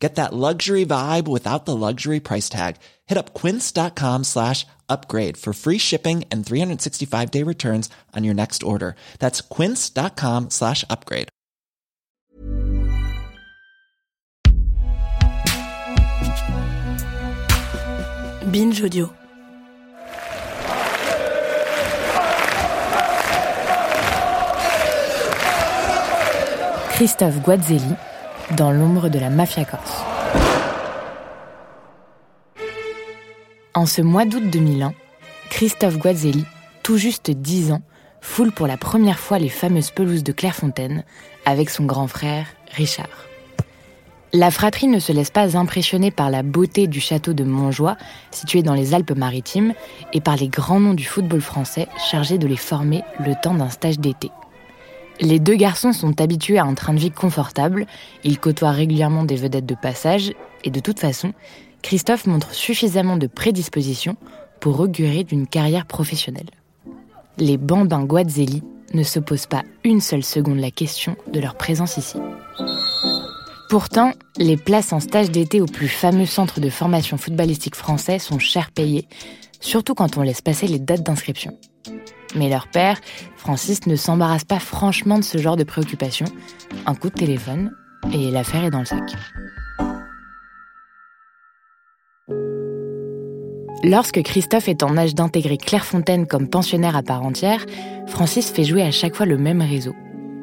Get that luxury vibe without the luxury price tag. Hit up quince.com slash upgrade for free shipping and 365 day returns on your next order. That's quince.com slash upgrade. Binge Audio. Christophe Guazzelli dans l'ombre de la mafia corse. En ce mois d'août 2001, Christophe Guazzelli, tout juste 10 ans, foule pour la première fois les fameuses pelouses de Clairefontaine avec son grand frère Richard. La fratrie ne se laisse pas impressionner par la beauté du château de Montjoie, situé dans les Alpes-Maritimes, et par les grands noms du football français chargés de les former le temps d'un stage d'été. Les deux garçons sont habitués à un train de vie confortable, ils côtoient régulièrement des vedettes de passage, et de toute façon, Christophe montre suffisamment de prédisposition pour augurer d'une carrière professionnelle. Les bambins Guazzelli ne se posent pas une seule seconde la question de leur présence ici. Pourtant, les places en stage d'été au plus fameux centre de formation footballistique français sont cher payées, surtout quand on laisse passer les dates d'inscription. Mais leur père, Francis, ne s'embarrasse pas franchement de ce genre de préoccupation. Un coup de téléphone et l'affaire est dans le sac. Lorsque Christophe est en âge d'intégrer Clairefontaine comme pensionnaire à part entière, Francis fait jouer à chaque fois le même réseau.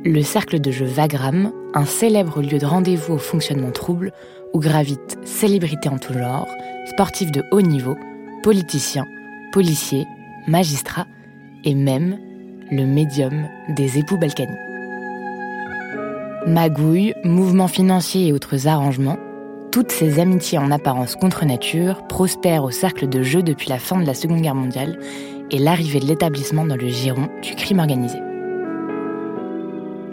Le cercle de jeu Vagram, un célèbre lieu de rendez-vous au fonctionnement trouble où gravitent célébrités en tout genre, sportifs de haut niveau, politiciens, policiers, magistrats et même le médium des époux Balkany. Magouilles, mouvements financiers et autres arrangements, toutes ces amitiés en apparence contre nature prospèrent au cercle de jeu depuis la fin de la Seconde Guerre mondiale et l'arrivée de l'établissement dans le giron du crime organisé.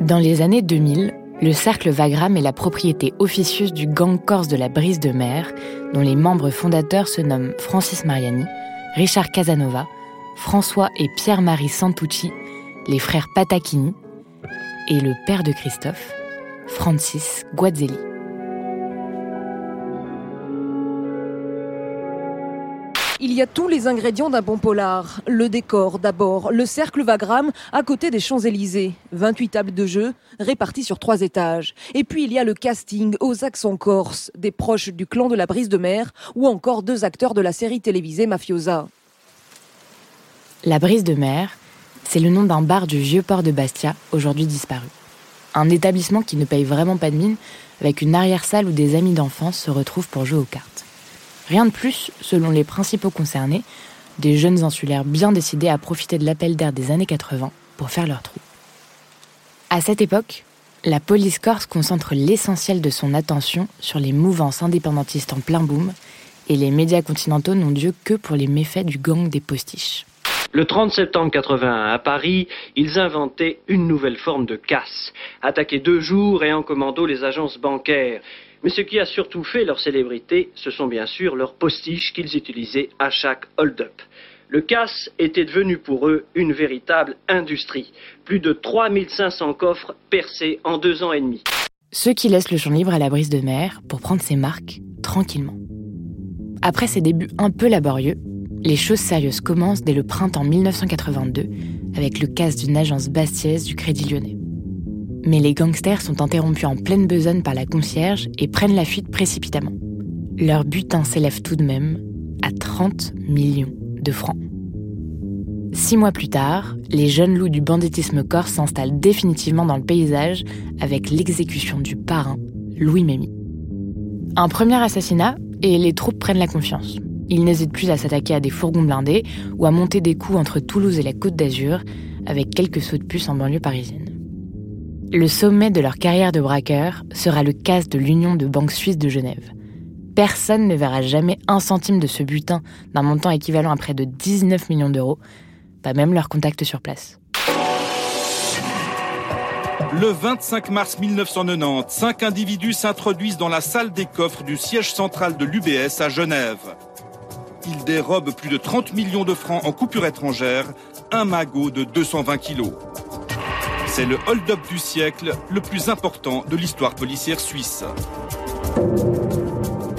Dans les années 2000, le cercle Vagram est la propriété officieuse du gang corse de la Brise de Mer, dont les membres fondateurs se nomment Francis Mariani, Richard Casanova, François et Pierre-Marie Santucci, les frères Patacchini, et le père de Christophe, Francis Guazzelli. Il y a tous les ingrédients d'un bon polar. Le décor d'abord, le cercle Vagram à côté des Champs-Élysées. 28 tables de jeu réparties sur trois étages. Et puis il y a le casting aux accents corse, des proches du clan de la brise de mer ou encore deux acteurs de la série télévisée Mafiosa. La Brise de Mer, c'est le nom d'un bar du vieux port de Bastia, aujourd'hui disparu. Un établissement qui ne paye vraiment pas de mine, avec une arrière-salle où des amis d'enfance se retrouvent pour jouer aux cartes. Rien de plus, selon les principaux concernés, des jeunes insulaires bien décidés à profiter de l'appel d'air des années 80 pour faire leur trou. À cette époque, la police corse concentre l'essentiel de son attention sur les mouvances indépendantistes en plein boom, et les médias continentaux n'ont Dieu que pour les méfaits du gang des postiches. Le 30 septembre 81, à Paris, ils inventaient une nouvelle forme de casse. Attaquer deux jours et en commando les agences bancaires. Mais ce qui a surtout fait leur célébrité, ce sont bien sûr leurs postiches qu'ils utilisaient à chaque hold-up. Le casse était devenu pour eux une véritable industrie. Plus de 3500 coffres percés en deux ans et demi. Ceux qui laissent le champ libre à la brise de mer pour prendre ses marques tranquillement. Après ces débuts un peu laborieux, les choses sérieuses commencent dès le printemps 1982 avec le casse d'une agence bastiaise du Crédit Lyonnais. Mais les gangsters sont interrompus en pleine besogne par la concierge et prennent la fuite précipitamment. Leur butin s'élève tout de même à 30 millions de francs. Six mois plus tard, les jeunes loups du banditisme corse s'installent définitivement dans le paysage avec l'exécution du parrain, Louis Mémy. Un premier assassinat et les troupes prennent la confiance. Ils n'hésitent plus à s'attaquer à des fourgons blindés ou à monter des coups entre Toulouse et la Côte d'Azur, avec quelques sauts de puce en banlieue parisienne. Le sommet de leur carrière de braqueur sera le casse de l'Union de banques suisses de Genève. Personne ne verra jamais un centime de ce butin d'un montant équivalent à près de 19 millions d'euros, pas même leur contact sur place. Le 25 mars 1990, cinq individus s'introduisent dans la salle des coffres du siège central de l'UBS à Genève. Ils dérobent plus de 30 millions de francs en coupure étrangère, un magot de 220 kilos. C'est le hold-up du siècle, le plus important de l'histoire policière suisse.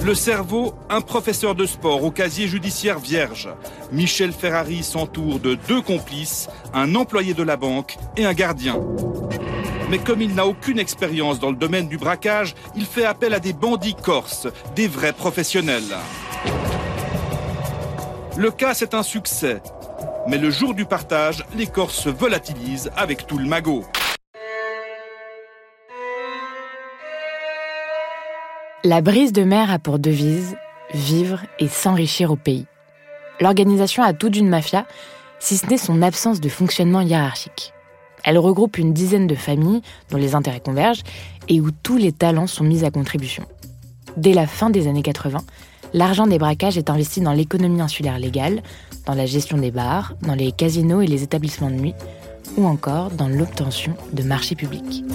Le cerveau, un professeur de sport au casier judiciaire vierge. Michel Ferrari s'entoure de deux complices, un employé de la banque et un gardien. Mais comme il n'a aucune expérience dans le domaine du braquage, il fait appel à des bandits corses, des vrais professionnels. Le cas, c'est un succès. Mais le jour du partage, les Corses se volatilisent avec tout le magot. La brise de mer a pour devise vivre et s'enrichir au pays. L'organisation a tout d'une mafia, si ce n'est son absence de fonctionnement hiérarchique. Elle regroupe une dizaine de familles dont les intérêts convergent et où tous les talents sont mis à contribution. Dès la fin des années 80, l'argent des braquages est investi dans l'économie insulaire légale, dans la gestion des bars, dans les casinos et les établissements de nuit, ou encore dans l'obtention de marchés publics.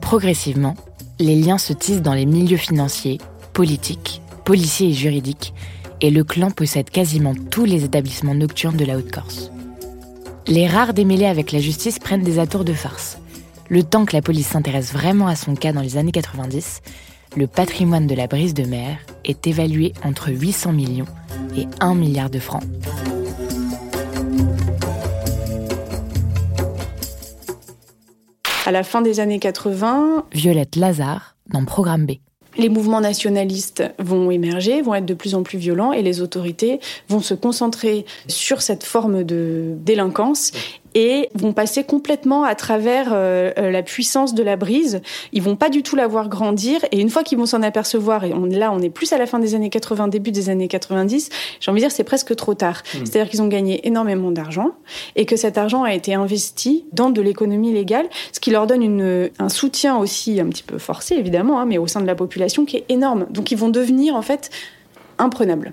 Progressivement, les liens se tissent dans les milieux financiers, politiques, policiers et juridiques, et le clan possède quasiment tous les établissements nocturnes de la Haute-Corse. Les rares démêlés avec la justice prennent des atours de farce. Le temps que la police s'intéresse vraiment à son cas dans les années 90, le patrimoine de la brise de mer est évalué entre 800 millions et 1 milliard de francs. À la fin des années 80, Violette Lazare dans Programme B. Les mouvements nationalistes vont émerger, vont être de plus en plus violents et les autorités vont se concentrer sur cette forme de délinquance et vont passer complètement à travers euh, euh, la puissance de la brise. Ils vont pas du tout la voir grandir et une fois qu'ils vont s'en apercevoir, et on, là on est plus à la fin des années 80, début des années 90, j'ai envie de dire c'est presque trop tard. Mmh. C'est-à-dire qu'ils ont gagné énormément d'argent et que cet argent a été investi dans de l'économie légale, ce qui leur donne une, un soutien aussi un petit peu forcé évidemment, hein, mais au sein de la population qui est énorme. Donc ils vont devenir en fait imprenables.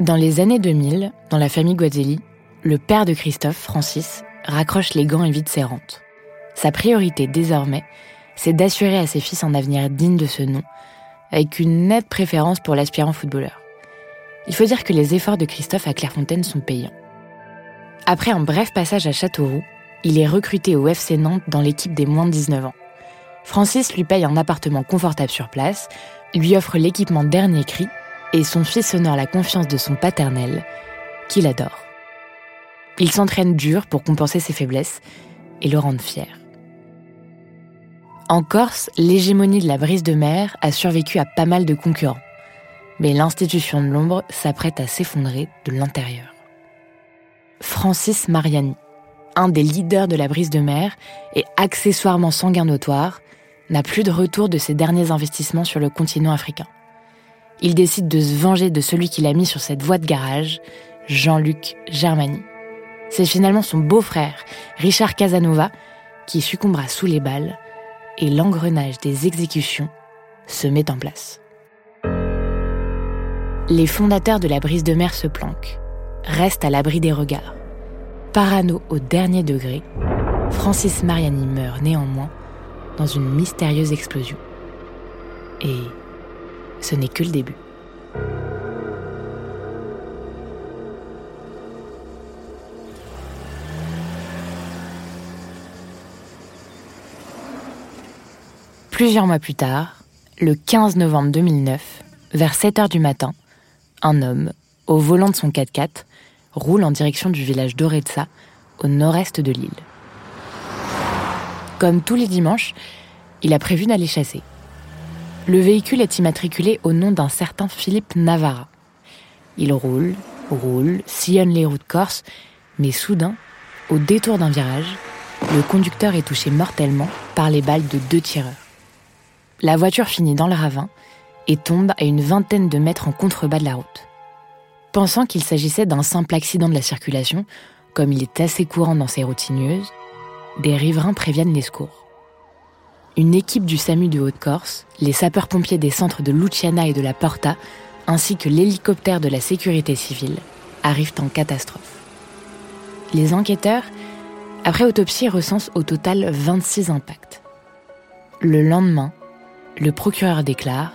Dans les années 2000, dans la famille Guazelli, le père de Christophe, Francis, raccroche les gants et vide ses rentes. Sa priorité désormais, c'est d'assurer à ses fils un avenir digne de ce nom, avec une nette préférence pour l'aspirant footballeur. Il faut dire que les efforts de Christophe à Clairefontaine sont payants. Après un bref passage à Châteauroux, il est recruté au FC Nantes dans l'équipe des moins de 19 ans. Francis lui paye un appartement confortable sur place, lui offre l'équipement dernier cri, et son fils honore la confiance de son paternel, qu'il adore. Il s'entraîne dur pour compenser ses faiblesses et le rendre fier. En Corse, l'hégémonie de la brise de mer a survécu à pas mal de concurrents. Mais l'institution de l'ombre s'apprête à s'effondrer de l'intérieur. Francis Mariani, un des leaders de la brise de mer et accessoirement sanguin notoire, n'a plus de retour de ses derniers investissements sur le continent africain. Il décide de se venger de celui qui l'a mis sur cette voie de garage, Jean-Luc Germani. C'est finalement son beau-frère, Richard Casanova, qui succombera sous les balles et l'engrenage des exécutions se met en place. Les fondateurs de la brise de mer se planquent, restent à l'abri des regards. Parano au dernier degré, Francis Mariani meurt néanmoins dans une mystérieuse explosion. Et ce n'est que le début. Plusieurs mois plus tard, le 15 novembre 2009, vers 7 heures du matin, un homme, au volant de son 4x4, roule en direction du village d'Oretsa, au nord-est de l'île. Comme tous les dimanches, il a prévu d'aller chasser. Le véhicule est immatriculé au nom d'un certain Philippe Navarra. Il roule, roule, sillonne les routes corses, mais soudain, au détour d'un virage, le conducteur est touché mortellement par les balles de deux tireurs. La voiture finit dans le ravin et tombe à une vingtaine de mètres en contrebas de la route. Pensant qu'il s'agissait d'un simple accident de la circulation, comme il est assez courant dans ces routes sinueuses, des riverains préviennent les secours. Une équipe du SAMU de Haute-Corse, les sapeurs-pompiers des centres de Luciana et de la Porta, ainsi que l'hélicoptère de la sécurité civile, arrivent en catastrophe. Les enquêteurs Après autopsie, recense au total 26 impacts. Le lendemain, le procureur déclare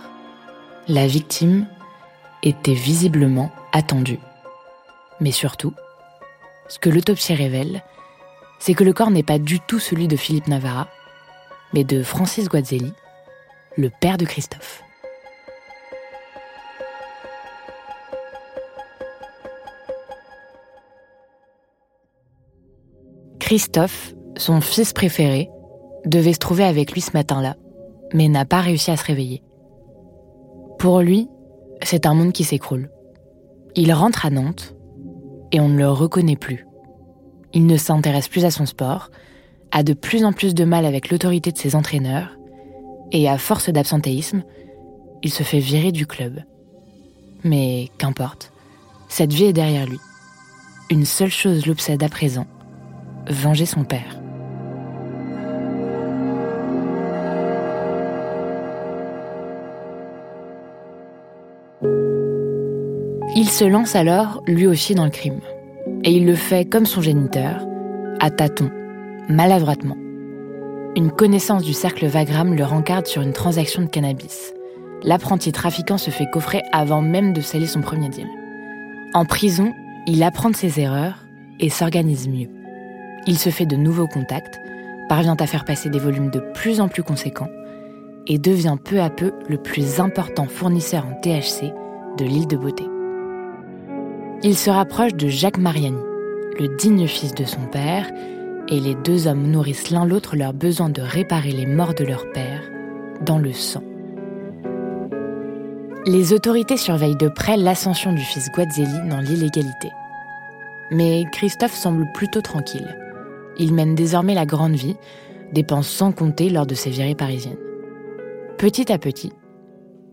La victime était visiblement attendue. Mais surtout, ce que l'autopsie révèle, c'est que le corps n'est pas du tout celui de Philippe Navarra, mais de Francis Guazzelli, le père de Christophe. Christophe, son fils préféré, devait se trouver avec lui ce matin-là, mais n'a pas réussi à se réveiller. Pour lui, c'est un monde qui s'écroule. Il rentre à Nantes et on ne le reconnaît plus. Il ne s'intéresse plus à son sport, a de plus en plus de mal avec l'autorité de ses entraîneurs, et à force d'absentéisme, il se fait virer du club. Mais qu'importe, cette vie est derrière lui. Une seule chose l'obsède à présent, venger son père. Se lance alors, lui aussi, dans le crime. Et il le fait comme son géniteur, à tâtons, maladroitement. Une connaissance du cercle Vagram le rencarde sur une transaction de cannabis. L'apprenti trafiquant se fait coffrer avant même de sceller son premier deal. En prison, il apprend de ses erreurs et s'organise mieux. Il se fait de nouveaux contacts, parvient à faire passer des volumes de plus en plus conséquents et devient peu à peu le plus important fournisseur en THC de l'île de Beauté. Il se rapproche de Jacques Mariani, le digne fils de son père, et les deux hommes nourrissent l'un l'autre leur besoin de réparer les morts de leur père dans le sang. Les autorités surveillent de près l'ascension du fils Guazzelli dans l'illégalité. Mais Christophe semble plutôt tranquille. Il mène désormais la grande vie, dépense sans compter lors de ses virées parisiennes. Petit à petit,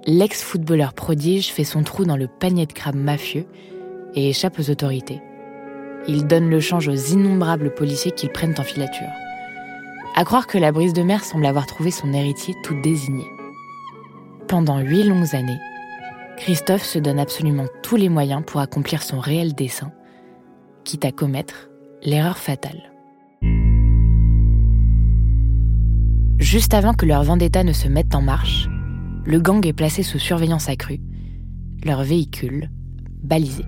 l'ex-footballeur prodige fait son trou dans le panier de crabes mafieux et échappe aux autorités. Il donne le change aux innombrables policiers qu'ils prennent en filature. À croire que la brise de mer semble avoir trouvé son héritier tout désigné. Pendant huit longues années, Christophe se donne absolument tous les moyens pour accomplir son réel dessein, quitte à commettre l'erreur fatale. Juste avant que leur vendetta ne se mette en marche, le gang est placé sous surveillance accrue, leur véhicule balisé.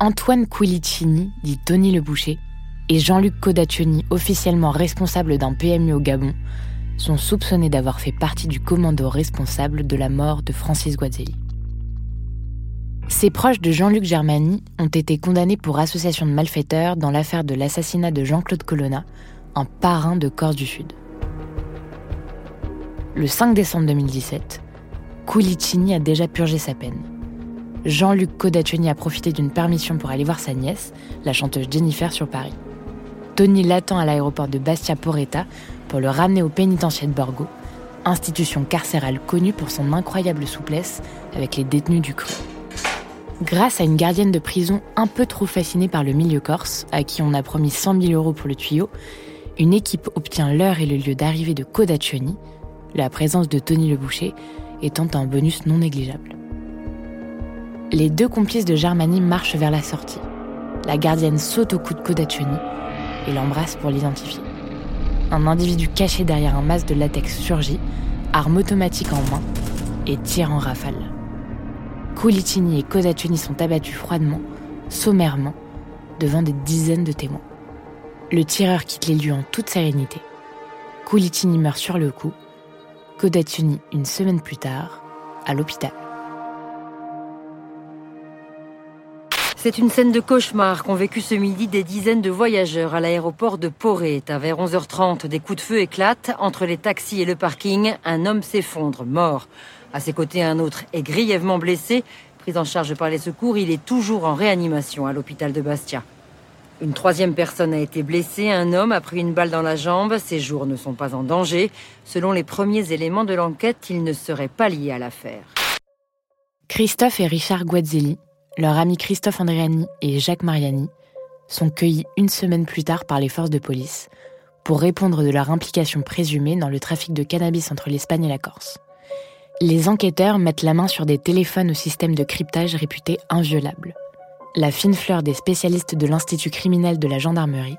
Antoine Quilicini, dit Tony Le Boucher, et Jean-Luc Codaccioni, officiellement responsable d'un PMU au Gabon, sont soupçonnés d'avoir fait partie du commando responsable de la mort de Francis Guazzelli. Ses proches de Jean-Luc Germani ont été condamnés pour association de malfaiteurs dans l'affaire de l'assassinat de Jean-Claude Colonna, un parrain de Corse du Sud. Le 5 décembre 2017, Quilicini a déjà purgé sa peine. Jean-Luc Codaccioni a profité d'une permission pour aller voir sa nièce, la chanteuse Jennifer, sur Paris. Tony l'attend à l'aéroport de Bastia Poretta pour le ramener au pénitencier de Borgo, institution carcérale connue pour son incroyable souplesse avec les détenus du cru. Grâce à une gardienne de prison un peu trop fascinée par le milieu corse, à qui on a promis 100 000 euros pour le tuyau, une équipe obtient l'heure et le lieu d'arrivée de Codaccioni, la présence de Tony le Boucher étant un bonus non négligeable. Les deux complices de Germanie marchent vers la sortie. La gardienne saute au cou de Codaccioni et l'embrasse pour l'identifier. Un individu caché derrière un masque de latex surgit, arme automatique en main, et tire en rafale. Coulicini et Codaccioni sont abattus froidement, sommairement, devant des dizaines de témoins. Le tireur quitte les lieux en toute sérénité. Coulicini meurt sur le coup, Codaccioni une semaine plus tard, à l'hôpital. C'est une scène de cauchemar qu'ont vécu ce midi des dizaines de voyageurs à l'aéroport de Poré. À vers 11h30, des coups de feu éclatent. Entre les taxis et le parking, un homme s'effondre, mort. À ses côtés, un autre est grièvement blessé. Pris en charge par les secours, il est toujours en réanimation à l'hôpital de Bastia. Une troisième personne a été blessée. Un homme a pris une balle dans la jambe. Ses jours ne sont pas en danger. Selon les premiers éléments de l'enquête, il ne serait pas lié à l'affaire. Christophe et Richard Guazzelli leur ami Christophe Andréani et Jacques Mariani sont cueillis une semaine plus tard par les forces de police pour répondre de leur implication présumée dans le trafic de cannabis entre l'Espagne et la Corse. Les enquêteurs mettent la main sur des téléphones au système de cryptage réputé inviolable. la fine fleur des spécialistes de l'Institut criminel de la gendarmerie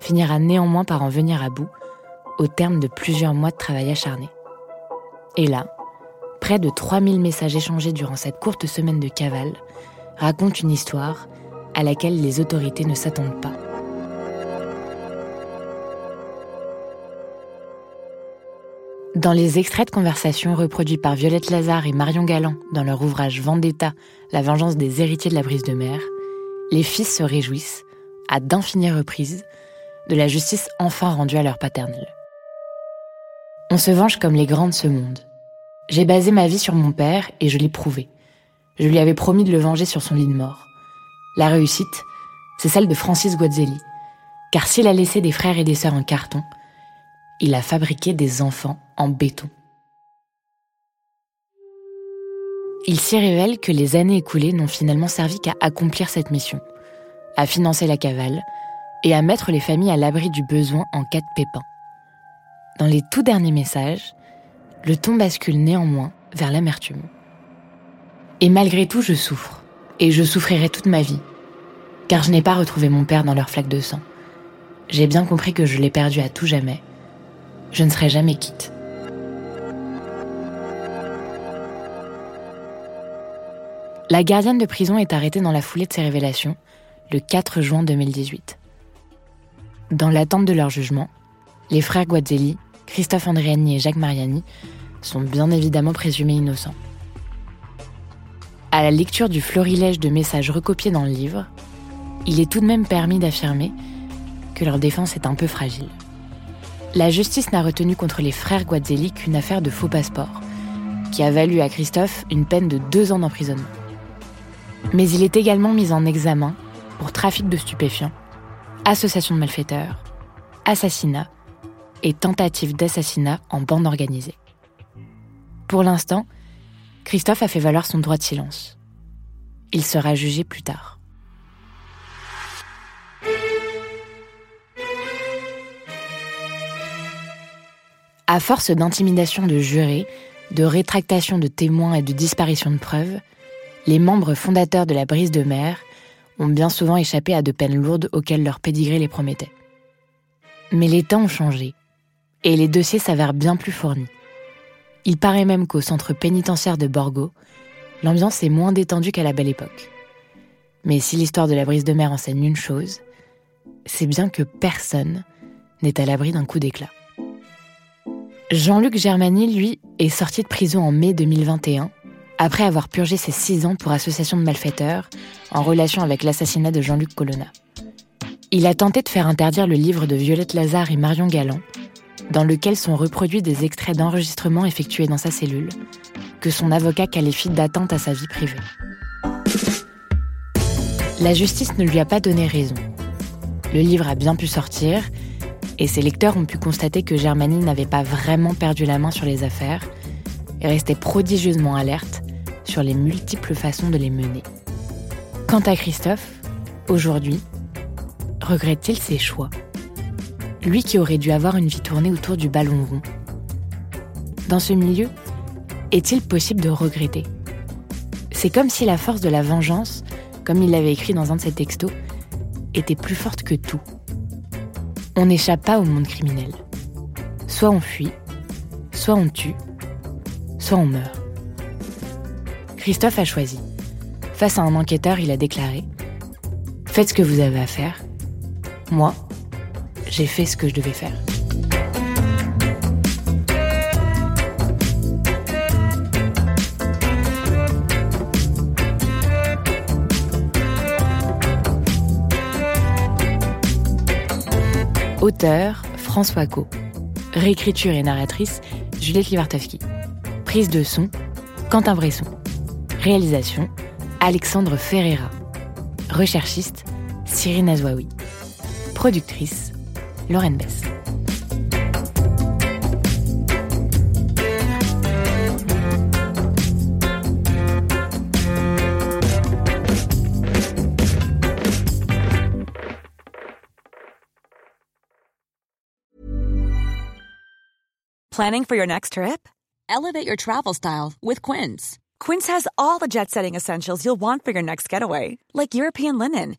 finira néanmoins par en venir à bout au terme de plusieurs mois de travail acharné. Et là, près de 3000 messages échangés durant cette courte semaine de cavale racontent une histoire à laquelle les autorités ne s'attendent pas. Dans les extraits de conversation reproduits par Violette Lazare et Marion Galland dans leur ouvrage Vendetta, la vengeance des héritiers de la brise de mer, les fils se réjouissent, à d'infinies reprises, de la justice enfin rendue à leur paternel. On se venge comme les grands de ce monde. J'ai basé ma vie sur mon père et je l'ai prouvé. Je lui avais promis de le venger sur son lit de mort. La réussite, c'est celle de Francis Guazzelli. Car s'il a laissé des frères et des sœurs en carton, il a fabriqué des enfants en béton. Il s'y révèle que les années écoulées n'ont finalement servi qu'à accomplir cette mission, à financer la cavale et à mettre les familles à l'abri du besoin en cas de pépin. Dans les tout derniers messages, le ton bascule néanmoins vers l'amertume. Et malgré tout, je souffre, et je souffrirai toute ma vie, car je n'ai pas retrouvé mon père dans leur flaque de sang. J'ai bien compris que je l'ai perdu à tout jamais. Je ne serai jamais quitte. La gardienne de prison est arrêtée dans la foulée de ces révélations, le 4 juin 2018. Dans l'attente de leur jugement, les frères Guazzelli, Christophe Andréani et Jacques Mariani sont bien évidemment présumés innocents. À la lecture du florilège de messages recopiés dans le livre, il est tout de même permis d'affirmer que leur défense est un peu fragile. La justice n'a retenu contre les frères Guazzelli qu'une affaire de faux passeport, qui a valu à Christophe une peine de deux ans d'emprisonnement. Mais il est également mis en examen pour trafic de stupéfiants, association de malfaiteurs, assassinat et tentative d'assassinat en bande organisée. Pour l'instant, Christophe a fait valoir son droit de silence. Il sera jugé plus tard. À force d'intimidation de jurés, de rétractation de témoins et de disparition de preuves, les membres fondateurs de la brise de mer ont bien souvent échappé à de peines lourdes auxquelles leur pédigré les promettait. Mais les temps ont changé, et les dossiers s'avèrent bien plus fournis. Il paraît même qu'au centre pénitentiaire de Borgo, l'ambiance est moins détendue qu'à la belle époque. Mais si l'histoire de la brise de mer enseigne une chose, c'est bien que personne n'est à l'abri d'un coup d'éclat. Jean-Luc Germani, lui, est sorti de prison en mai 2021 après avoir purgé ses six ans pour association de malfaiteurs en relation avec l'assassinat de Jean-Luc Colonna. Il a tenté de faire interdire le livre de Violette Lazare et Marion Galland, dans lequel sont reproduits des extraits d'enregistrements effectués dans sa cellule, que son avocat qualifie d'atteinte à sa vie privée. La justice ne lui a pas donné raison. Le livre a bien pu sortir, et ses lecteurs ont pu constater que Germanie n'avait pas vraiment perdu la main sur les affaires et restait prodigieusement alerte sur les multiples façons de les mener. Quant à Christophe, aujourd'hui, regrette-t-il ses choix? Lui qui aurait dû avoir une vie tournée autour du ballon rond. Dans ce milieu, est-il possible de regretter? C'est comme si la force de la vengeance, comme il l'avait écrit dans un de ses textos, était plus forte que tout. On n'échappe pas au monde criminel. Soit on fuit, soit on tue, soit on meurt. Christophe a choisi. Face à un enquêteur, il a déclaré ⁇ Faites ce que vous avez à faire. Moi, j'ai fait ce que je devais faire. Auteur François Co. Réécriture et narratrice Juliette Livartowski. Prise de son Quentin Bresson. Réalisation Alexandre Ferreira. Recherchiste Cyrine Azouaoui. Productrice Lorraine Bess. Planning for your next trip? Elevate your travel style with Quince. Quince has all the jet setting essentials you'll want for your next getaway, like European linen,